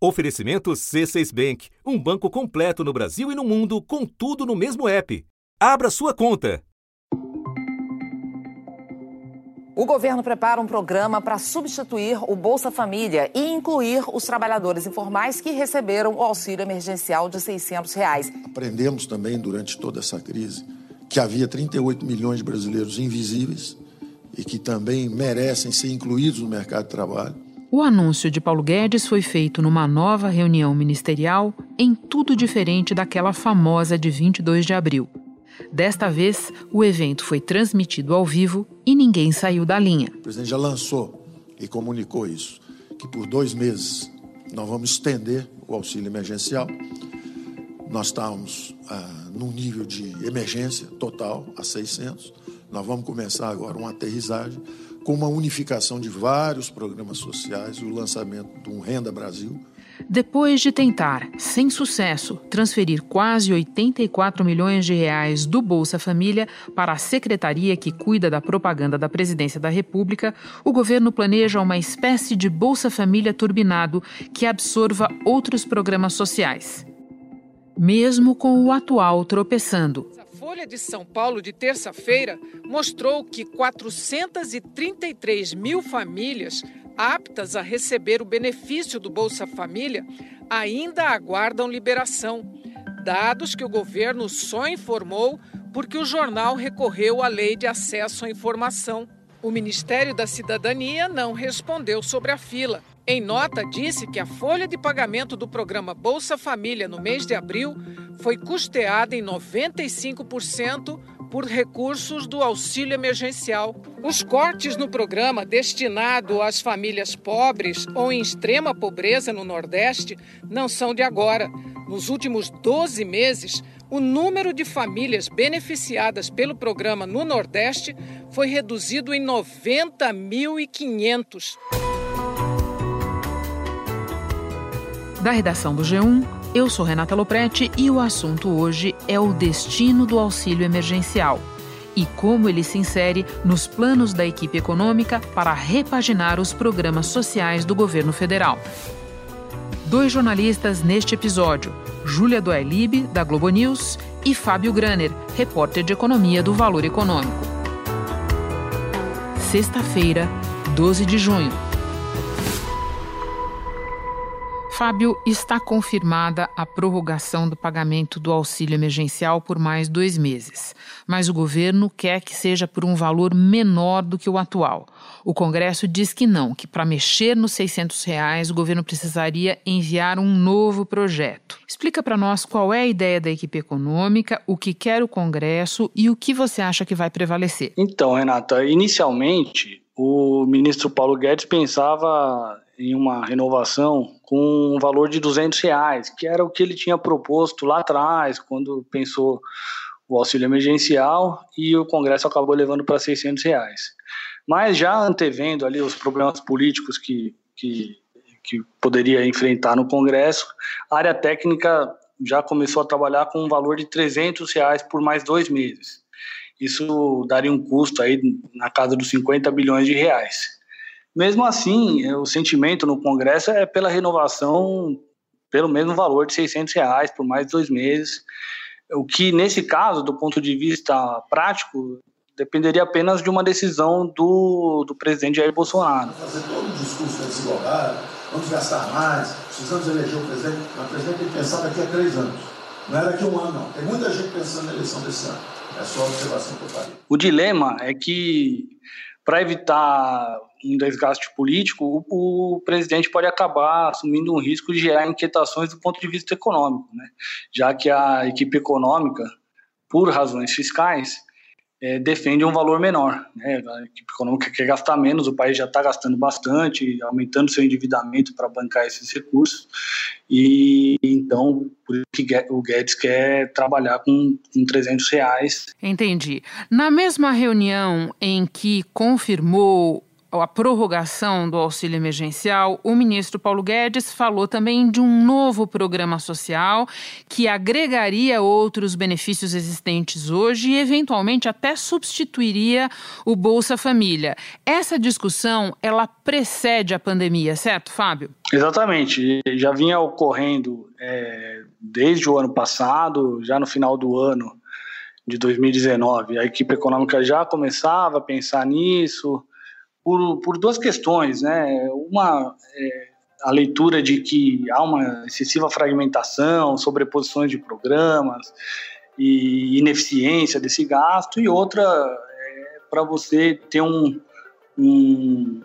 Oferecimento C6 Bank, um banco completo no Brasil e no mundo, com tudo no mesmo app. Abra sua conta. O governo prepara um programa para substituir o Bolsa Família e incluir os trabalhadores informais que receberam o auxílio emergencial de 600 reais. Aprendemos também durante toda essa crise que havia 38 milhões de brasileiros invisíveis e que também merecem ser incluídos no mercado de trabalho. O anúncio de Paulo Guedes foi feito numa nova reunião ministerial em tudo diferente daquela famosa de 22 de abril. Desta vez, o evento foi transmitido ao vivo e ninguém saiu da linha. O presidente já lançou e comunicou isso, que por dois meses nós vamos estender o auxílio emergencial. Nós estávamos ah, num nível de emergência total, a 600. Nós vamos começar agora uma aterrissagem com uma unificação de vários programas sociais e o lançamento do Renda Brasil depois de tentar, sem sucesso, transferir quase 84 milhões de reais do Bolsa Família para a secretaria que cuida da propaganda da Presidência da República, o governo planeja uma espécie de Bolsa Família turbinado que absorva outros programas sociais. Mesmo com o atual tropeçando. Folha de São Paulo de terça-feira mostrou que 433 mil famílias aptas a receber o benefício do Bolsa Família ainda aguardam liberação, dados que o governo só informou porque o jornal recorreu à Lei de Acesso à Informação. O Ministério da Cidadania não respondeu sobre a fila. Em nota, disse que a folha de pagamento do programa Bolsa Família no mês de abril foi custeada em 95% por recursos do auxílio emergencial. Os cortes no programa destinado às famílias pobres ou em extrema pobreza no Nordeste não são de agora. Nos últimos 12 meses, o número de famílias beneficiadas pelo programa no Nordeste foi reduzido em 90.500. Da redação do G1, eu sou Renata Loprete e o assunto hoje é o destino do auxílio emergencial e como ele se insere nos planos da equipe econômica para repaginar os programas sociais do governo federal. Dois jornalistas neste episódio, Júlia Doelib, da Globo News, e Fábio Graner, repórter de economia do Valor Econômico. Sexta-feira, 12 de junho. Fábio, está confirmada a prorrogação do pagamento do auxílio emergencial por mais dois meses, mas o governo quer que seja por um valor menor do que o atual. O Congresso diz que não, que para mexer nos 600 reais o governo precisaria enviar um novo projeto. Explica para nós qual é a ideia da equipe econômica, o que quer o Congresso e o que você acha que vai prevalecer. Então, Renata, inicialmente o ministro Paulo Guedes pensava em uma renovação com um valor de 200 reais, que era o que ele tinha proposto lá atrás, quando pensou o auxílio emergencial, e o Congresso acabou levando para 600 reais. Mas já antevendo ali os problemas políticos que, que, que poderia enfrentar no Congresso, a área técnica já começou a trabalhar com um valor de 300 reais por mais dois meses. Isso daria um custo aí na casa dos 50 bilhões de reais. Mesmo assim, o sentimento no Congresso é pela renovação pelo mesmo valor de 600 reais por mais dois meses, o que nesse caso, do ponto de vista prático, dependeria apenas de uma decisão do, do presidente Jair Bolsonaro. Fazer todo o discurso advogado, vamos gastar mais, precisamos eleger o presidente, mas o presidente tem que pensar daqui a três anos. Não é daqui a um ano, não. Tem muita gente pensando na eleição desse ano. É só a observação que eu faria. O dilema é que, para evitar um desgaste político, o, o, presidente pode acabar assumindo um risco de gerar inquietações do ponto de vista econômico, né? já que a equipe econômica, por razões fiscais, é, defende um valor menor. Né? A equipe econômica quer gastar menos, o país já está gastando bastante, aumentando seu endividamento para bancar esses recursos, e então por isso que o Guedes quer trabalhar com, com 300 reais. Entendi. Na mesma reunião em que confirmou a prorrogação do auxílio emergencial, o ministro Paulo Guedes falou também de um novo programa social que agregaria outros benefícios existentes hoje e, eventualmente, até substituiria o Bolsa Família. Essa discussão, ela precede a pandemia, certo, Fábio? Exatamente. Já vinha ocorrendo é, desde o ano passado, já no final do ano de 2019. A equipe econômica já começava a pensar nisso por, por duas questões, né? Uma é a leitura de que há uma excessiva fragmentação, sobreposições de programas e ineficiência desse gasto, e outra é para você ter um, um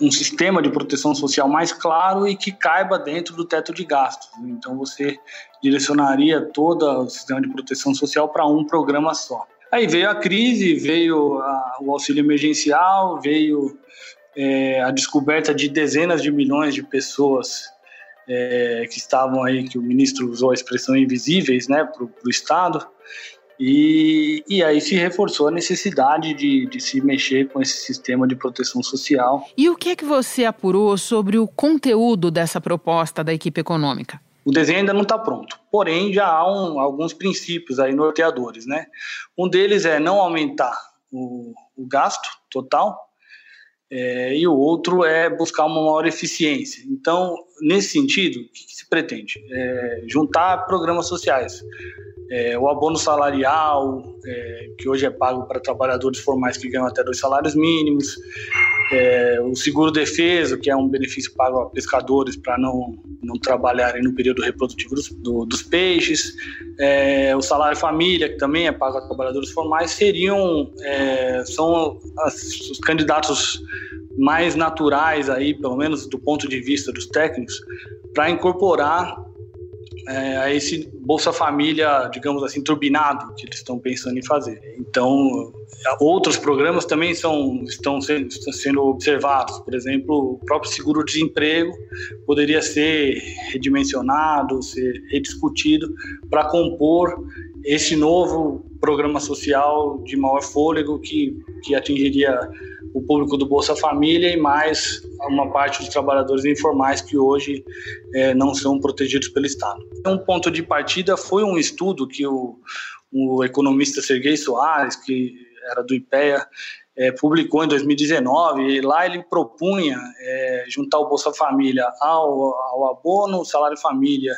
um, sistema de proteção social mais claro e que caiba dentro do teto de gastos. Então você direcionaria todo o sistema de proteção social para um programa só. Aí veio a crise, veio a, o auxílio emergencial, veio é, a descoberta de dezenas de milhões de pessoas é, que estavam aí, que o ministro usou a expressão invisíveis, né, para o Estado. E, e aí se reforçou a necessidade de, de se mexer com esse sistema de proteção social. E o que é que você apurou sobre o conteúdo dessa proposta da equipe econômica? O desenho ainda não está pronto, porém já há um, alguns princípios aí norteadores, né? Um deles é não aumentar o, o gasto total, é, e o outro é buscar uma maior eficiência. Então, nesse sentido, o que, que se pretende? É, juntar programas sociais é, o abono salarial, é, que hoje é pago para trabalhadores formais que ganham até dois salários mínimos, é, o seguro-defeso, que é um benefício pago a pescadores para não, não trabalharem no período reprodutivo dos, do, dos peixes, é, o salário-família, que também é pago a trabalhadores formais, seriam, é, são as, os candidatos mais naturais aí, pelo menos do ponto de vista dos técnicos, para incorporar é, a esse Bolsa Família, digamos assim, turbinado que eles estão pensando em fazer. Então, outros programas também são, estão, sendo, estão sendo observados. Por exemplo, o próprio seguro-desemprego poderia ser redimensionado, ser rediscutido para compor esse novo programa social de maior fôlego que, que atingiria o público do Bolsa Família e mais uma parte dos trabalhadores informais que hoje é, não são protegidos pelo Estado. Um ponto de partida foi um estudo que o, o economista Sergei Soares, que era do IPEA, é, publicou em 2019 e lá ele propunha é, juntar o Bolsa Família ao, ao abono, salário família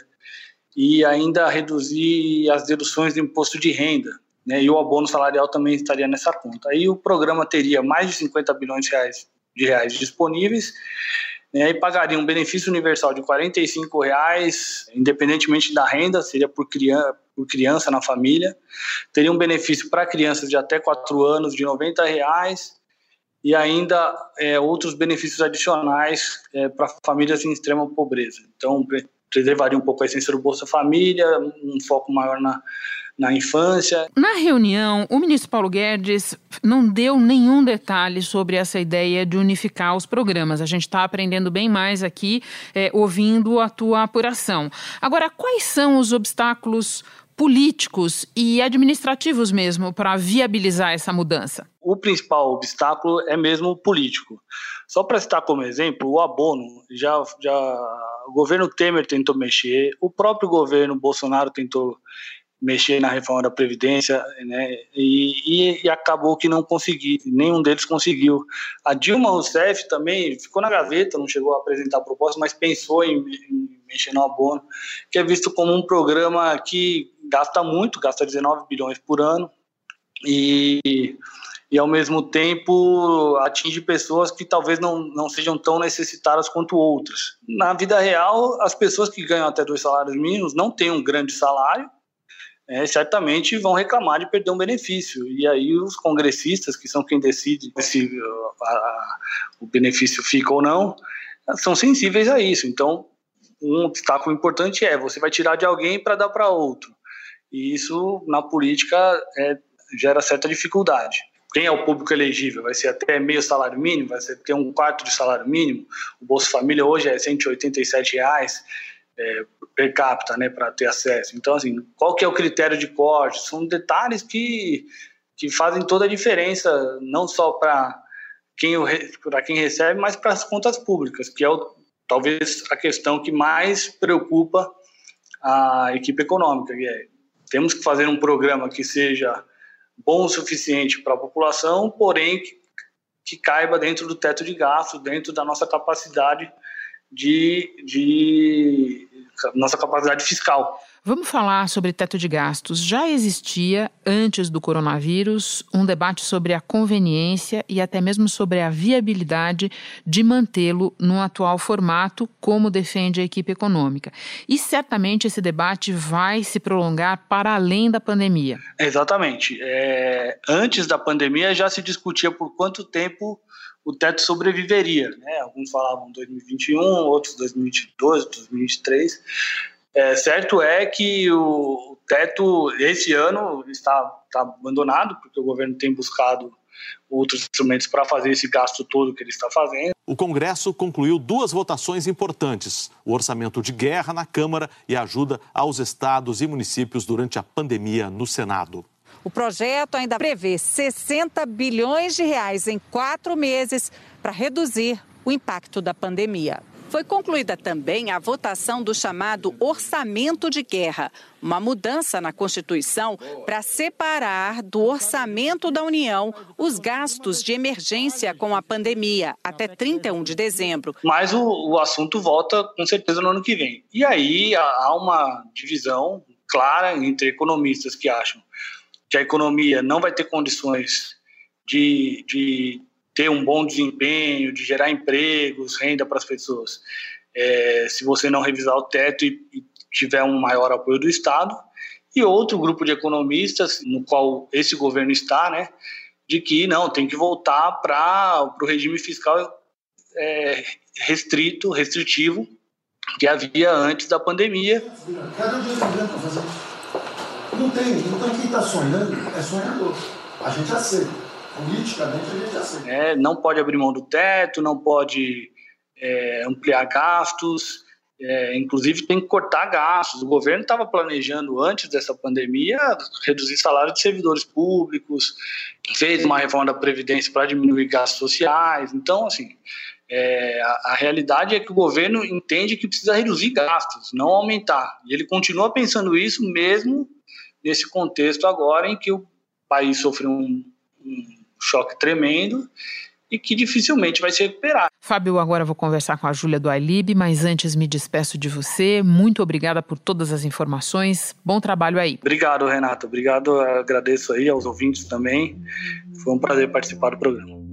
e ainda reduzir as deduções do imposto de renda né, e o abono salarial também estaria nessa conta. Aí o programa teria mais de 50 bilhões de reais, de reais disponíveis né, e pagaria um benefício universal de R$ reais, independentemente da renda, seria por criança, por criança na família. Teria um benefício para crianças de até 4 anos de R$ reais e ainda é, outros benefícios adicionais é, para famílias em extrema pobreza. Então, preservaria um pouco a essência do Bolsa Família, um foco maior na na infância. Na reunião, o ministro Paulo Guedes não deu nenhum detalhe sobre essa ideia de unificar os programas. A gente está aprendendo bem mais aqui, é, ouvindo a tua apuração. Agora, quais são os obstáculos políticos e administrativos mesmo para viabilizar essa mudança? O principal obstáculo é mesmo político. Só para citar como exemplo, o abono, já, já o governo Temer tentou mexer, o próprio governo Bolsonaro tentou mexer na reforma da Previdência, né, e, e, acabou que não consegui, nenhum deles conseguiu. A Dilma Rousseff também ficou na gaveta, não chegou a apresentar a proposta, mas pensou em, em mexer no abono, que é visto como um programa que gasta muito, gasta 19 bilhões por ano, e, e ao mesmo tempo atinge pessoas que talvez não, não sejam tão necessitadas quanto outras. Na vida real, as pessoas que ganham até dois salários mínimos não têm um grande salário, é, certamente vão reclamar de perder um benefício. E aí os congressistas, que são quem decide se a, a, o benefício fica ou não, são sensíveis a isso. Então, um obstáculo importante é você vai tirar de alguém para dar para outro. E isso, na política, é, gera certa dificuldade. Quem é o público elegível? Vai ser até meio salário mínimo? Vai ser ter um quarto de salário mínimo? O Bolsa Família hoje é 187 reais é, per capita, né, para ter acesso. Então, assim, qual que é o critério de corte? São detalhes que, que fazem toda a diferença, não só para quem, quem recebe, mas para as contas públicas, que é o, talvez a questão que mais preocupa a equipe econômica. É, temos que fazer um programa que seja bom o suficiente para a população, porém que, que caiba dentro do teto de gastos, dentro da nossa capacidade de, de nossa capacidade fiscal. Vamos falar sobre teto de gastos. Já existia, antes do coronavírus, um debate sobre a conveniência e até mesmo sobre a viabilidade de mantê-lo no atual formato, como defende a equipe econômica. E certamente esse debate vai se prolongar para além da pandemia. Exatamente. É, antes da pandemia já se discutia por quanto tempo o teto sobreviveria. Né? Alguns falavam 2021, outros 2022, 2023. É, certo é que o teto, esse ano, está, está abandonado, porque o governo tem buscado outros instrumentos para fazer esse gasto todo que ele está fazendo. O Congresso concluiu duas votações importantes: o orçamento de guerra na Câmara e a ajuda aos estados e municípios durante a pandemia no Senado. O projeto ainda prevê 60 bilhões de reais em quatro meses para reduzir o impacto da pandemia. Foi concluída também a votação do chamado orçamento de guerra, uma mudança na Constituição para separar do orçamento da União os gastos de emergência com a pandemia até 31 de dezembro. Mas o, o assunto volta com certeza no ano que vem. E aí há uma divisão clara entre economistas que acham que a economia não vai ter condições de, de ter um bom desempenho, de gerar empregos, renda para as pessoas, é, se você não revisar o teto e, e tiver um maior apoio do Estado, e outro grupo de economistas, no qual esse governo está, né, de que não, tem que voltar para o regime fiscal é, restrito, restritivo, que havia antes da pandemia. Cadê o dinheiro para fazer isso? Não tem, então quem está sonhando é sonhador. A gente aceita politicamente a gente aceita. É, não pode abrir mão do teto, não pode é, ampliar gastos, é, inclusive tem que cortar gastos. O governo estava planejando, antes dessa pandemia, reduzir salário de servidores públicos, fez uma reforma da Previdência para diminuir gastos sociais. Então, assim, é, a, a, realidade é que o governo entende que precisa reduzir gastos, não aumentar. E ele continua pensando isso mesmo nesse contexto agora em que o país sofreu um, um choque tremendo e que dificilmente vai se recuperar. Fábio, agora vou conversar com a Júlia do Alib, mas antes me despeço de você. Muito obrigada por todas as informações. Bom trabalho aí. Obrigado, Renato. Obrigado, agradeço aí aos ouvintes também. Foi um prazer participar do programa.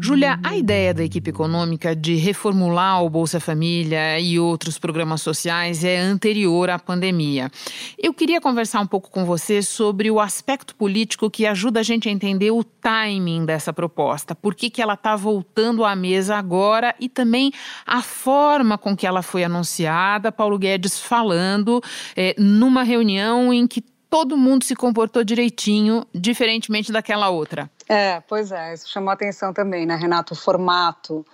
Júlia, a ideia da equipe econômica de reformular o Bolsa Família e outros programas sociais é anterior à pandemia. Eu queria conversar um pouco com você sobre o aspecto político que ajuda a gente a entender o timing dessa proposta. Por que, que ela está voltando à mesa agora e também a forma com que ela foi anunciada. Paulo Guedes falando é, numa reunião em que todo mundo se comportou direitinho, diferentemente daquela outra. É, pois é, isso chamou atenção também, né, Renato? O formato.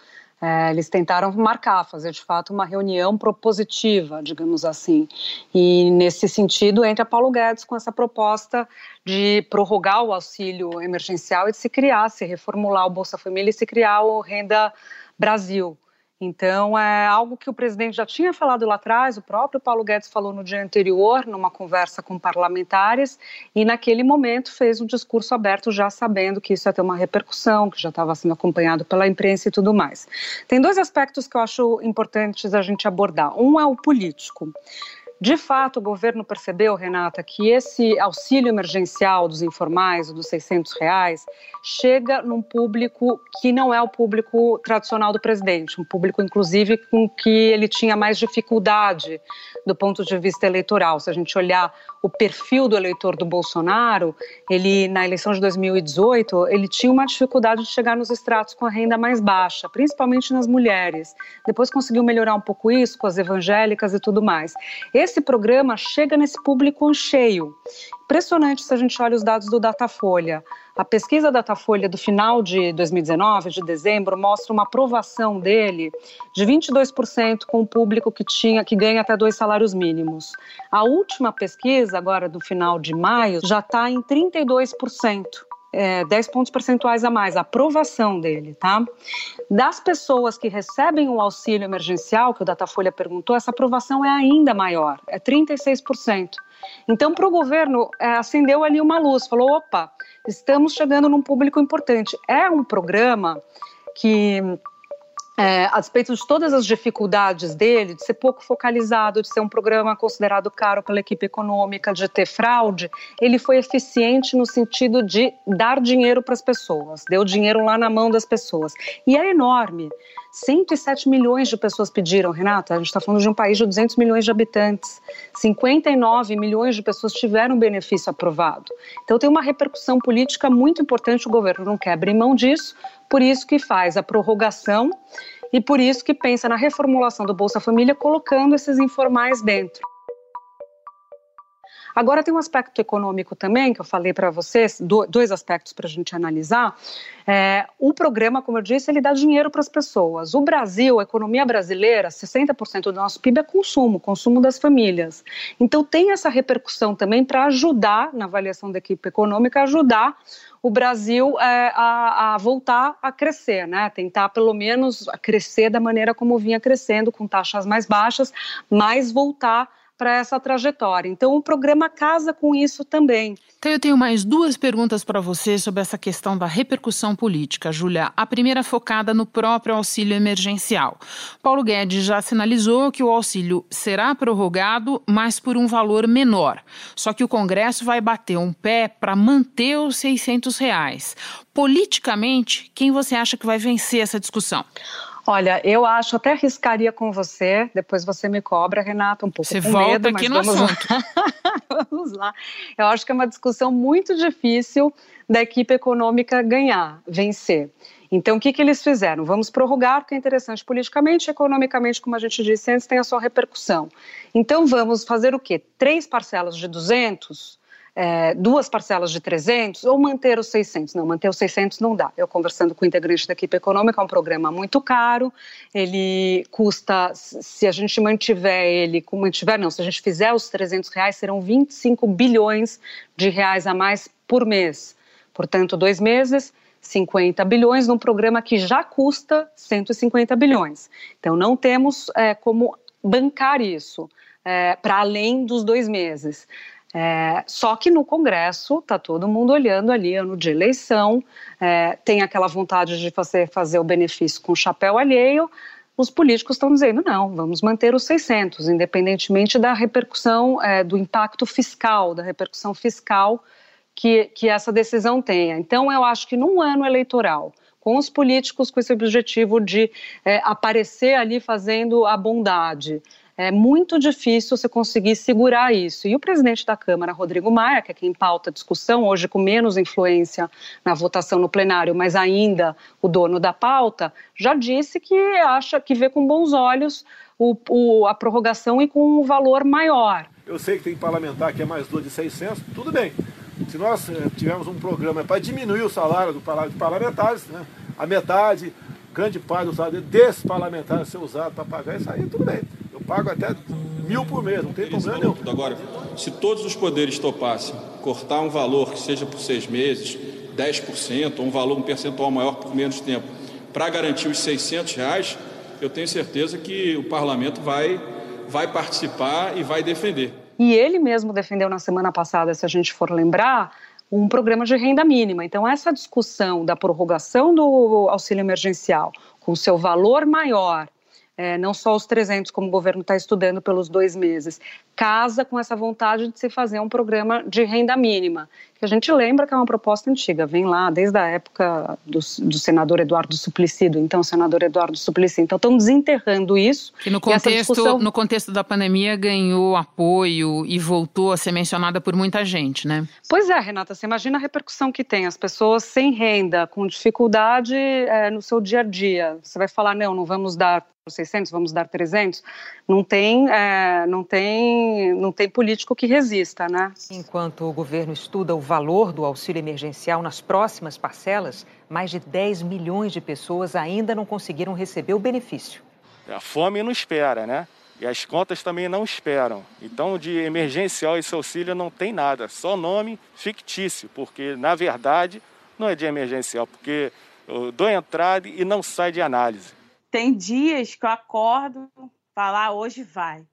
É, eles tentaram marcar, fazer de fato uma reunião propositiva, digamos assim. E nesse sentido entra Paulo Guedes com essa proposta de prorrogar o auxílio emergencial e de se criar, se reformular o Bolsa Família e se criar o Renda Brasil. Então, é algo que o presidente já tinha falado lá atrás, o próprio Paulo Guedes falou no dia anterior, numa conversa com parlamentares, e naquele momento fez um discurso aberto, já sabendo que isso ia ter uma repercussão, que já estava sendo acompanhado pela imprensa e tudo mais. Tem dois aspectos que eu acho importantes a gente abordar. Um é o político. De fato, o governo percebeu, Renata, que esse auxílio emergencial dos informais, dos 600 reais, chega num público que não é o público tradicional do presidente, um público, inclusive, com que ele tinha mais dificuldade do ponto de vista eleitoral. Se a gente olhar o perfil do eleitor do Bolsonaro, ele, na eleição de 2018, ele tinha uma dificuldade de chegar nos estratos com a renda mais baixa, principalmente nas mulheres. Depois conseguiu melhorar um pouco isso com as evangélicas e tudo mais. Esse programa chega nesse público cheio. Impressionante se a gente olha os dados do Datafolha. A pesquisa Datafolha do final de 2019, de dezembro, mostra uma aprovação dele de 22% com o público que tinha que ganha até dois salários mínimos. A última pesquisa, agora do final de maio, já está em 32% é, 10 pontos percentuais a mais, a aprovação dele, tá? Das pessoas que recebem o auxílio emergencial, que o Datafolha perguntou, essa aprovação é ainda maior, é 36%. Então, para o governo, é, acendeu ali uma luz, falou: opa, estamos chegando num público importante. É um programa que é, a despeito de todas as dificuldades dele, de ser pouco focalizado, de ser um programa considerado caro pela equipe econômica, de ter fraude, ele foi eficiente no sentido de dar dinheiro para as pessoas, deu dinheiro lá na mão das pessoas. E é enorme. 107 milhões de pessoas pediram, Renata. A gente está falando de um país de 200 milhões de habitantes. 59 milhões de pessoas tiveram benefício aprovado. Então tem uma repercussão política muito importante. O governo não quer abrir mão disso, por isso que faz a prorrogação e por isso que pensa na reformulação do Bolsa Família, colocando esses informais dentro. Agora tem um aspecto econômico também, que eu falei para vocês, dois aspectos para a gente analisar. É, o programa, como eu disse, ele dá dinheiro para as pessoas. O Brasil, a economia brasileira, 60% do nosso PIB é consumo, consumo das famílias. Então tem essa repercussão também para ajudar, na avaliação da equipe econômica, ajudar o Brasil é, a, a, voltar a crescer, né? Tentar pelo menos crescer da maneira como vinha crescendo, com taxas mais baixas, mas voltar para essa trajetória. Então, o programa casa com isso também. Então, eu tenho mais duas perguntas para você sobre essa questão da repercussão política, Júlia. A primeira focada no próprio auxílio emergencial. Paulo Guedes já sinalizou que o auxílio será prorrogado, mas por um valor menor. Só que o Congresso vai bater um pé para manter os 600 reais. Politicamente, quem você acha que vai vencer essa discussão? Olha, eu acho, até arriscaria com você, depois você me cobra, Renata, um pouco você com volta medo, aqui mas no vamos assunto. Lá. vamos lá. Eu acho que é uma discussão muito difícil da equipe econômica ganhar, vencer. Então, o que, que eles fizeram? Vamos prorrogar, porque é interessante politicamente, economicamente, como a gente disse antes, tem a sua repercussão. Então, vamos fazer o quê? Três parcelas de 200 é, duas parcelas de 300 ou manter os 600. Não, manter os 600 não dá. Eu conversando com o integrante da equipe econômica, é um programa muito caro, ele custa, se a gente mantiver ele, mantiver não, se a gente fizer os 300 reais, serão 25 bilhões de reais a mais por mês. Portanto, dois meses, 50 bilhões num programa que já custa 150 bilhões. Então, não temos é, como bancar isso é, para além dos dois meses. É, só que no Congresso está todo mundo olhando ali, ano de eleição, é, tem aquela vontade de fazer, fazer o benefício com chapéu alheio. Os políticos estão dizendo não, vamos manter os 600, independentemente da repercussão, é, do impacto fiscal, da repercussão fiscal que, que essa decisão tenha. Então, eu acho que num ano eleitoral, com os políticos com esse objetivo de é, aparecer ali fazendo a bondade, é muito difícil você conseguir segurar isso. E o presidente da Câmara, Rodrigo Maia, que é quem pauta a discussão, hoje com menos influência na votação no plenário, mas ainda o dono da pauta, já disse que acha que vê com bons olhos o, o, a prorrogação e com um valor maior. Eu sei que tem parlamentar que é mais do de 600, tudo bem. Se nós eh, tivermos um programa para diminuir o salário do parlamentares, né, a metade, grande parte do salário desses parlamentares ser usado para pagar isso aí, tudo bem pago até mil por mês, não tem problema nenhum. Agora, se todos os poderes topassem cortar um valor que seja por seis meses, 10%, ou um valor, um percentual maior por menos tempo, para garantir os 600 reais, eu tenho certeza que o parlamento vai, vai participar e vai defender. E ele mesmo defendeu na semana passada, se a gente for lembrar, um programa de renda mínima. Então, essa discussão da prorrogação do auxílio emergencial com seu valor maior é, não só os 300, como o governo está estudando pelos dois meses, casa com essa vontade de se fazer um programa de renda mínima, que a gente lembra que é uma proposta antiga, vem lá desde a época do, do senador Eduardo Suplicy, do então senador Eduardo Suplicy. Então estão desenterrando isso. Que no contexto, discussão... no contexto da pandemia ganhou apoio e voltou a ser mencionada por muita gente, né? Pois é, Renata, você imagina a repercussão que tem, as pessoas sem renda, com dificuldade é, no seu dia a dia. Você vai falar, não, não vamos dar 600, vamos dar 300, não tem, é, não tem, não tem político que resista, né? Enquanto o governo estuda o valor do auxílio emergencial nas próximas parcelas, mais de 10 milhões de pessoas ainda não conseguiram receber o benefício. A fome não espera, né? E as contas também não esperam. Então, de emergencial esse auxílio não tem nada, só nome fictício, porque na verdade não é de emergencial, porque eu dou entrada e não sai de análise. Tem dias que eu acordo, falar ah, hoje vai.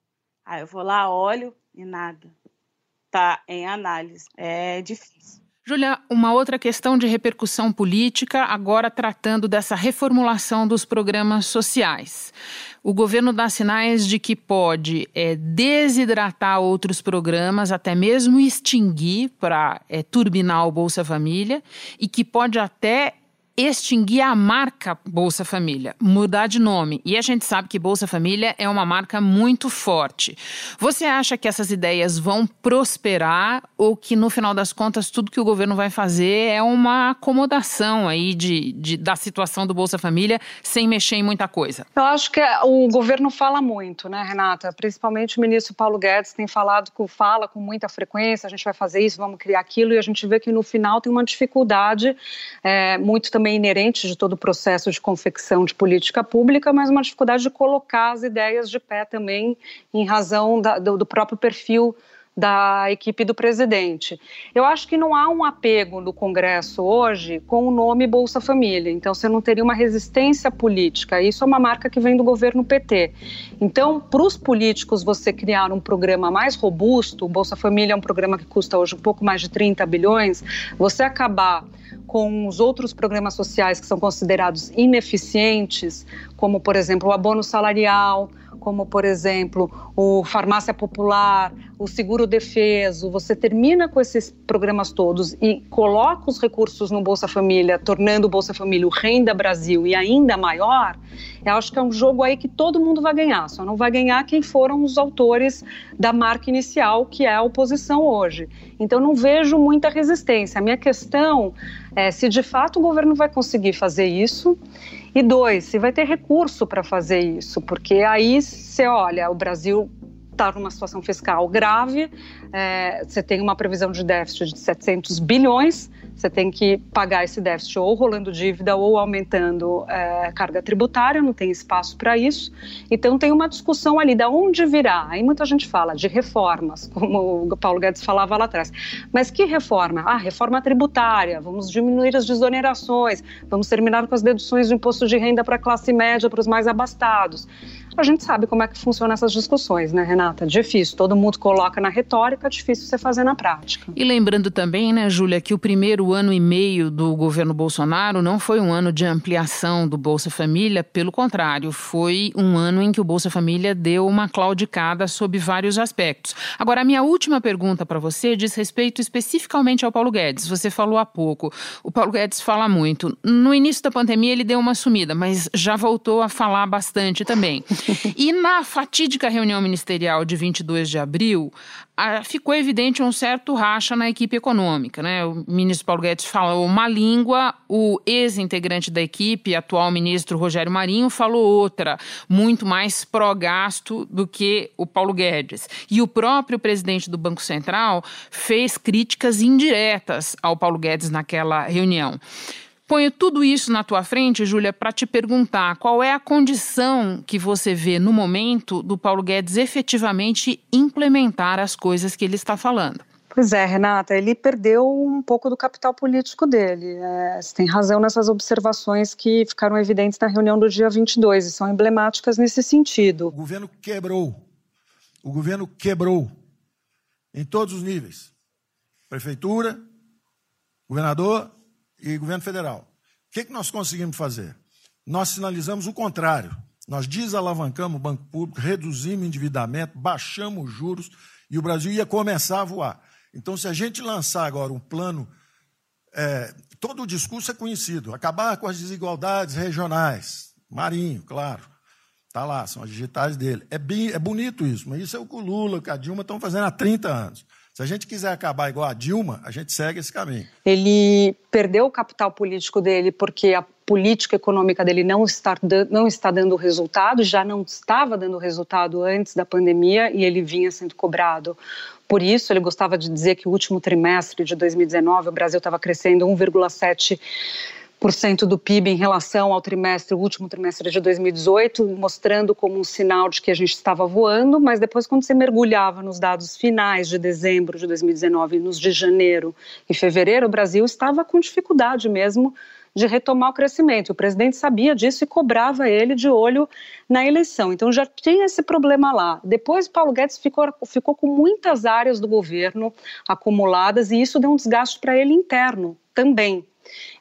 Aí eu vou lá, olho e nada. Tá em análise. É difícil. Júlia, uma outra questão de repercussão política, agora tratando dessa reformulação dos programas sociais. O governo dá sinais de que pode é, desidratar outros programas, até mesmo extinguir para é, turbinar o Bolsa Família, e que pode até extinguir a marca Bolsa Família, mudar de nome. E a gente sabe que Bolsa Família é uma marca muito forte. Você acha que essas ideias vão prosperar ou que no final das contas tudo que o governo vai fazer é uma acomodação aí de, de da situação do Bolsa Família sem mexer em muita coisa? Eu acho que o governo fala muito, né, Renata? Principalmente o ministro Paulo Guedes tem falado com fala com muita frequência. A gente vai fazer isso, vamos criar aquilo e a gente vê que no final tem uma dificuldade é, muito também também inerente de todo o processo de confecção de política pública, mas uma dificuldade de colocar as ideias de pé também em razão da, do, do próprio perfil da equipe do presidente. Eu acho que não há um apego no Congresso hoje com o nome Bolsa Família. Então, você não teria uma resistência política. Isso é uma marca que vem do governo PT. Então, para os políticos, você criar um programa mais robusto, Bolsa Família é um programa que custa hoje um pouco mais de 30 bilhões, você acabar com os outros programas sociais que são considerados ineficientes, como, por exemplo, o abono salarial, como, por exemplo, o farmácia popular, o seguro defeso, você termina com esses programas todos e coloca os recursos no Bolsa Família, tornando o Bolsa Família o Renda Brasil e ainda maior, eu acho que é um jogo aí que todo mundo vai ganhar, só não vai ganhar quem foram os autores da marca inicial, que é a oposição hoje. Então, não vejo muita resistência. A minha questão é se de fato o governo vai conseguir fazer isso e dois, se vai ter recurso para fazer isso, porque aí você olha, o Brasil está numa situação fiscal grave, é, você tem uma previsão de déficit de 700 bilhões, você tem que pagar esse déficit ou rolando dívida ou aumentando é, carga tributária, não tem espaço para isso. Então tem uma discussão ali da onde virá. Aí muita gente fala de reformas, como o Paulo Guedes falava lá atrás. Mas que reforma? Ah, reforma tributária, vamos diminuir as desonerações, vamos terminar com as deduções do imposto de renda para a classe média, para os mais abastados. A gente sabe como é que funcionam essas discussões, né, Renata? Difícil, todo mundo coloca na retórica, difícil você fazer na prática. E lembrando também, né, Júlia, que o primeiro ano e meio do governo Bolsonaro não foi um ano de ampliação do Bolsa Família, pelo contrário, foi um ano em que o Bolsa Família deu uma claudicada sob vários aspectos. Agora, a minha última pergunta para você diz respeito especificamente ao Paulo Guedes. Você falou há pouco, o Paulo Guedes fala muito. No início da pandemia ele deu uma sumida, mas já voltou a falar bastante também. e na fatídica reunião ministerial de 22 de abril, ficou evidente um certo racha na equipe econômica. Né? O ministro Paulo Guedes falou uma língua, o ex-integrante da equipe, atual ministro Rogério Marinho, falou outra, muito mais pró-gasto do que o Paulo Guedes. E o próprio presidente do Banco Central fez críticas indiretas ao Paulo Guedes naquela reunião. Ponho tudo isso na tua frente, Júlia, para te perguntar qual é a condição que você vê no momento do Paulo Guedes efetivamente implementar as coisas que ele está falando. Pois é, Renata, ele perdeu um pouco do capital político dele. É, você tem razão nessas observações que ficaram evidentes na reunião do dia 22 e são emblemáticas nesse sentido. O governo quebrou. O governo quebrou em todos os níveis: prefeitura, governador e governo federal. O que, que nós conseguimos fazer? Nós sinalizamos o contrário. Nós desalavancamos o banco público, reduzimos o endividamento, baixamos os juros e o Brasil ia começar a voar. Então, se a gente lançar agora um plano, é, todo o discurso é conhecido, acabar com as desigualdades regionais, Marinho, claro, está lá, são as digitais dele. É, bem, é bonito isso, mas isso é o que o Lula, que a Dilma estão fazendo há 30 anos. Se a gente quiser acabar igual a Dilma, a gente segue esse caminho. Ele perdeu o capital político dele porque a política econômica dele não está, não está dando resultado, já não estava dando resultado antes da pandemia e ele vinha sendo cobrado. Por isso, ele gostava de dizer que o último trimestre de 2019 o Brasil estava crescendo 1,7 do PIB em relação ao trimestre, o último trimestre de 2018, mostrando como um sinal de que a gente estava voando, mas depois quando você mergulhava nos dados finais de dezembro de 2019 e nos de janeiro e fevereiro, o Brasil estava com dificuldade mesmo de retomar o crescimento. O presidente sabia disso e cobrava ele de olho na eleição. Então já tinha esse problema lá. Depois, Paulo Guedes ficou, ficou com muitas áreas do governo acumuladas e isso deu um desgaste para ele interno também.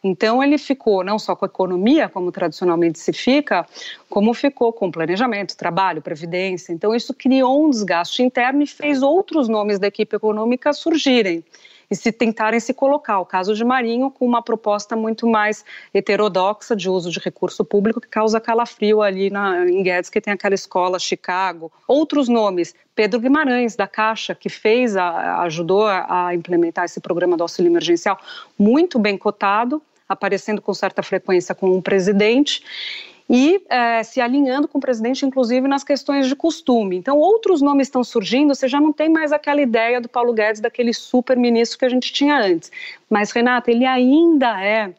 Então ele ficou não só com a economia, como tradicionalmente se fica, como ficou com planejamento, trabalho, previdência. Então isso criou um desgaste interno e fez outros nomes da equipe econômica surgirem e se tentarem se colocar. O caso de Marinho, com uma proposta muito mais heterodoxa de uso de recurso público, que causa calafrio ali na, em Guedes, que tem aquela escola Chicago. Outros nomes, Pedro Guimarães, da Caixa, que fez, a, ajudou a, implementar esse programa do auxílio emergencial, muito bem cotado, aparecendo com certa frequência com um presidente e é, se alinhando com o presidente, inclusive nas questões de costume. Então, outros nomes estão surgindo, você já não tem mais aquela ideia do Paulo Guedes, daquele super-ministro que a gente tinha antes. Mas, Renata, ele ainda é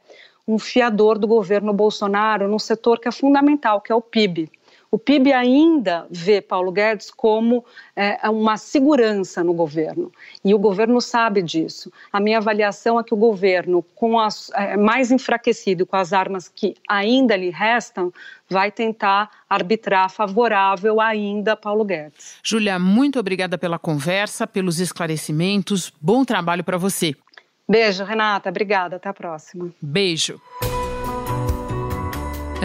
um fiador do governo Bolsonaro num setor que é fundamental, que é o PIB. O PIB ainda vê Paulo Guedes como é, uma segurança no governo e o governo sabe disso. A minha avaliação é que o governo, com as, é, mais enfraquecido, com as armas que ainda lhe restam, vai tentar arbitrar favorável ainda a Paulo Guedes. Júlia, muito obrigada pela conversa, pelos esclarecimentos. Bom trabalho para você. Beijo, Renata. Obrigada. Até a próxima. Beijo.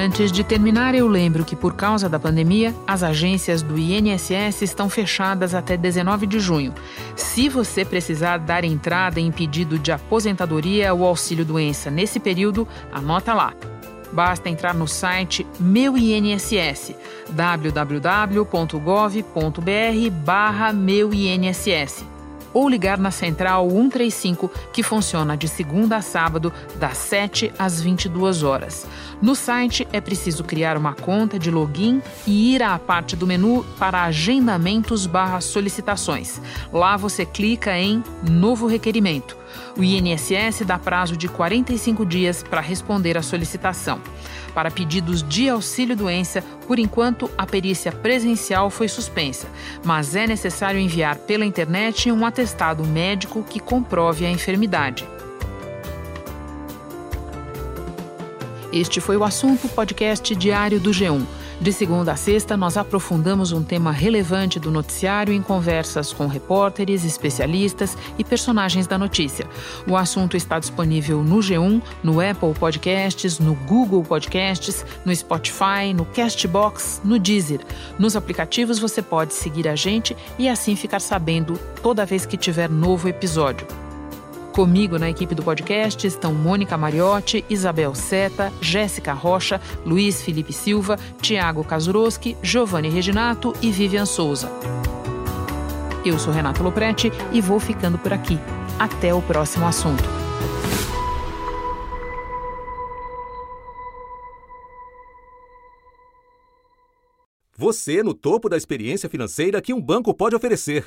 Antes de terminar, eu lembro que, por causa da pandemia, as agências do INSS estão fechadas até 19 de junho. Se você precisar dar entrada em pedido de aposentadoria ou auxílio-doença nesse período, anota lá. Basta entrar no site Meu INSS, www.gov.br barra Meu INSS ou ligar na Central 135, que funciona de segunda a sábado, das 7 às 22 horas. No site é preciso criar uma conta de login e ir à parte do menu para agendamentos barra solicitações. Lá você clica em Novo Requerimento. O INSS dá prazo de 45 dias para responder à solicitação. Para pedidos de auxílio-doença, por enquanto, a perícia presencial foi suspensa, mas é necessário enviar pela internet um atestado médico que comprove a enfermidade. Este foi o assunto podcast diário do G1. De segunda a sexta, nós aprofundamos um tema relevante do noticiário em conversas com repórteres, especialistas e personagens da notícia. O assunto está disponível no G1, no Apple Podcasts, no Google Podcasts, no Spotify, no Castbox, no Deezer. Nos aplicativos você pode seguir a gente e assim ficar sabendo toda vez que tiver novo episódio. Comigo na equipe do podcast estão Mônica Mariotti, Isabel Seta, Jéssica Rocha, Luiz Felipe Silva, Tiago Kazuroski, Giovanni Reginato e Vivian Souza. Eu sou Renato Loprete e vou ficando por aqui. Até o próximo assunto. Você no topo da experiência financeira que um banco pode oferecer.